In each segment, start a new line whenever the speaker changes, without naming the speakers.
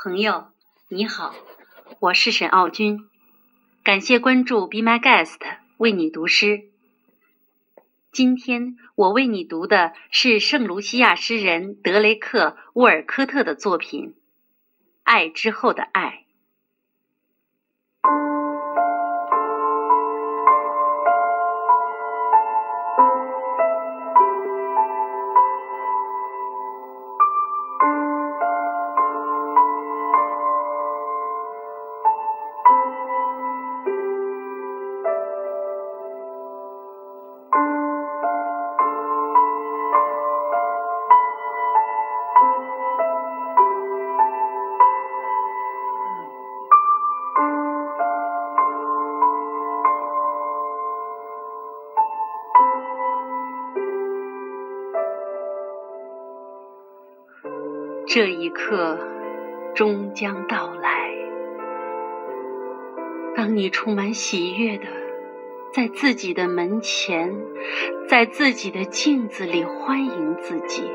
朋友，你好，我是沈傲君，感谢关注 Be My Guest，为你读诗。今天我为你读的是圣卢西亚诗人德雷克·沃尔科特的作品《爱之后的爱》。这一刻终将到来。当你充满喜悦的在自己的门前，在自己的镜子里欢迎自己，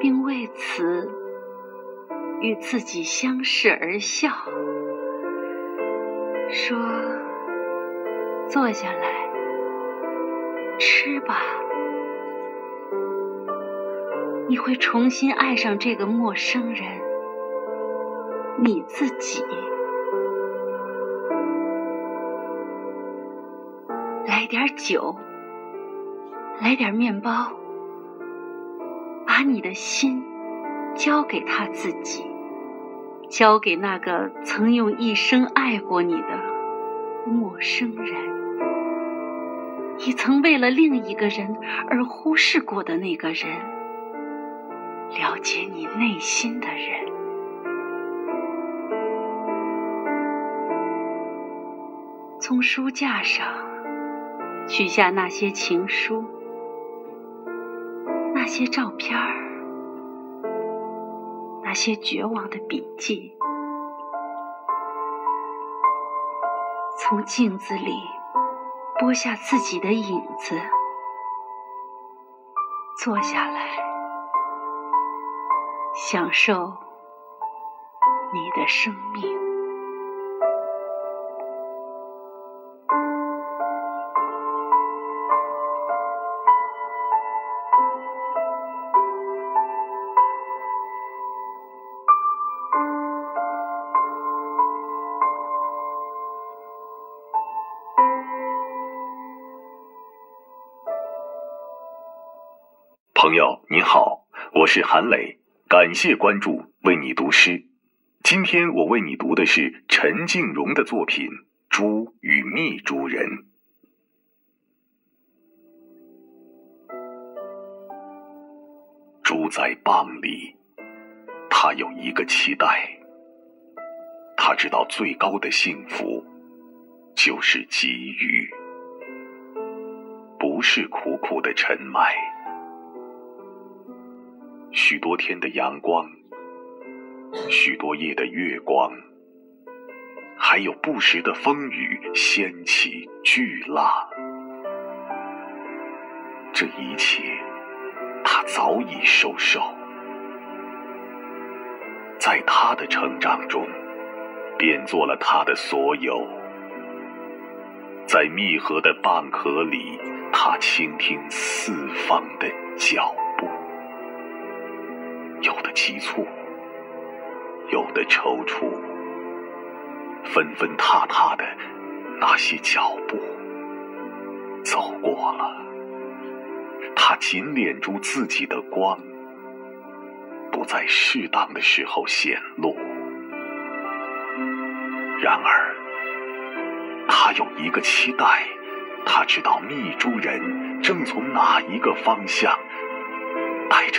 并为此与自己相视而笑，说：“坐下来，吃吧。”你会重新爱上这个陌生人，你自己。来点酒，来点面包，把你的心交给他自己，交给那个曾用一生爱过你的陌生人，你曾为了另一个人而忽视过的那个人。了解你内心的人，从书架上取下那些情书，那些照片儿，那些绝望的笔记，从镜子里剥下自己的影子，坐下来。享受你的生命，
朋友您好，我是韩磊。感谢关注，为你读诗。今天我为你读的是陈静荣的作品《猪与蜜猪人》。猪在蚌里，他有一个期待。他知道最高的幸福就是给予，不是苦苦的沉埋。许多天的阳光，许多夜的月光，还有不时的风雨掀起巨浪，这一切他早已收手。在他的成长中，变做了他的所有。在密合的蚌壳里，他倾听四方的脚。有的急促，有的踌躇，纷纷踏踏的那些脚步走过了，他紧敛住自己的光，不在适当的时候显露。然而，他有一个期待，他知道密珠人正从哪一个方向。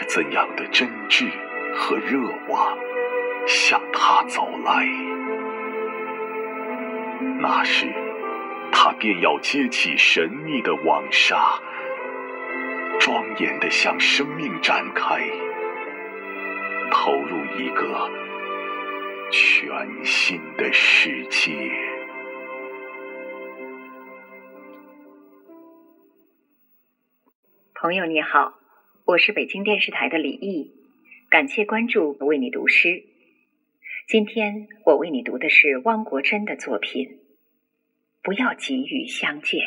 怎样的真挚和热望向他走来？那时，他便要揭起神秘的网纱，庄严的向生命展开，投入一个全新的世界。
朋友你好。我是北京电视台的李毅，感谢关注，为你读诗。今天我为你读的是汪国真的作品《不要急于相见》。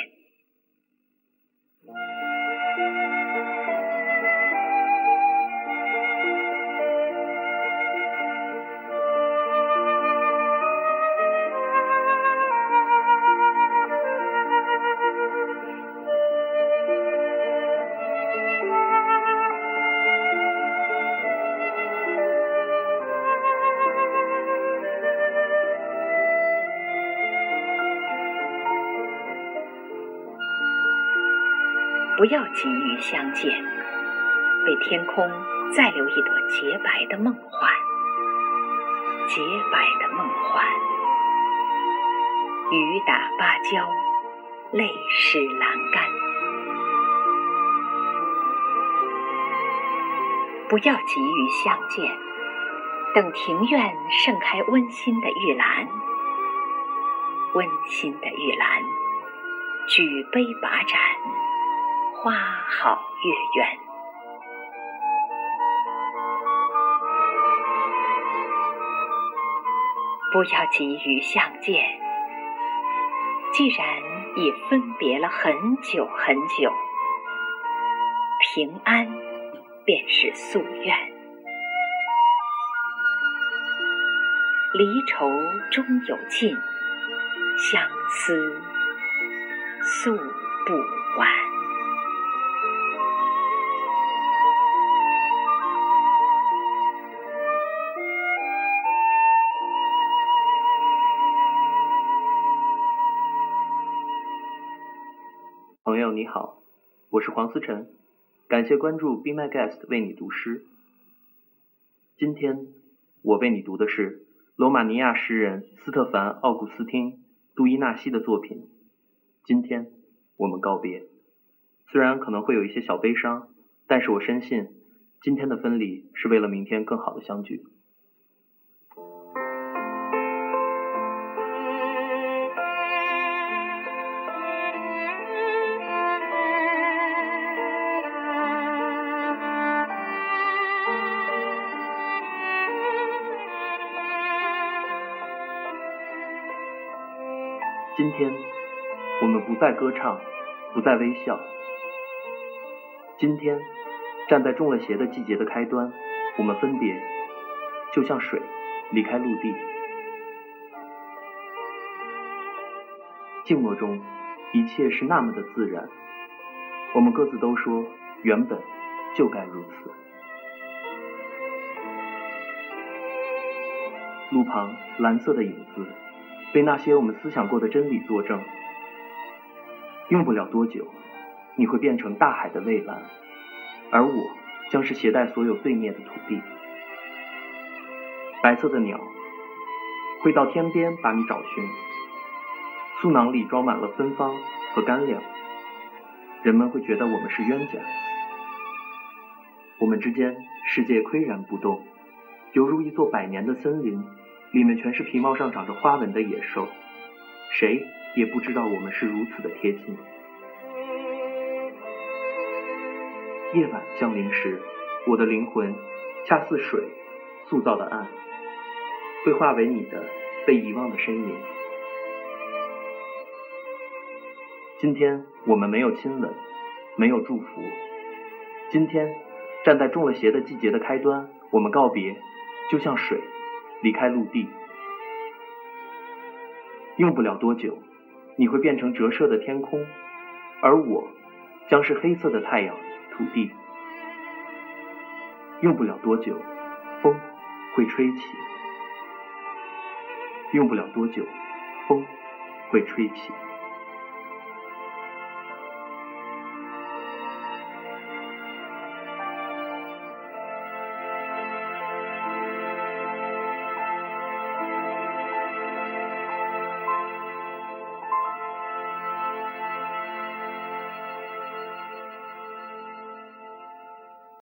不要急于相见，为天空再留一朵洁白的梦幻，洁白的梦幻。雨打芭蕉，泪湿栏杆。不要急于相见，等庭院盛开温馨的玉兰，温馨的玉兰，举杯把盏。花好月圆，不要急于相见。既然已分别了很久很久，平安便是夙愿。离愁终有尽，相思诉不完。
你好，我是黄思辰，感谢关注 Be My Guest 为你读诗。今天我为你读的是罗马尼亚诗人斯特凡·奥古斯汀·杜伊纳西的作品。今天我们告别，虽然可能会有一些小悲伤，但是我深信今天的分离是为了明天更好的相聚。今天，我们不再歌唱，不再微笑。今天，站在中了邪的季节的开端，我们分别，就像水离开陆地。静默中，一切是那么的自然。我们各自都说，原本就该如此。路旁蓝色的影子。被那些我们思想过的真理作证，用不了多久，你会变成大海的蔚蓝，而我将是携带所有罪孽的土地。白色的鸟会到天边把你找寻，素囊里装满了芬芳和干粮。人们会觉得我们是冤家，我们之间世界岿然不动，犹如一座百年的森林。里面全是皮毛上长着花纹的野兽，谁也不知道我们是如此的贴近。夜晚降临时，我的灵魂恰似水塑造的岸，会化为你的被遗忘的身影。今天我们没有亲吻，没有祝福。今天站在中了邪的季节的开端，我们告别，就像水。离开陆地，用不了多久，你会变成折射的天空，而我将是黑色的太阳、土地。用不了多久，风会吹起。用不了多久，风会吹起。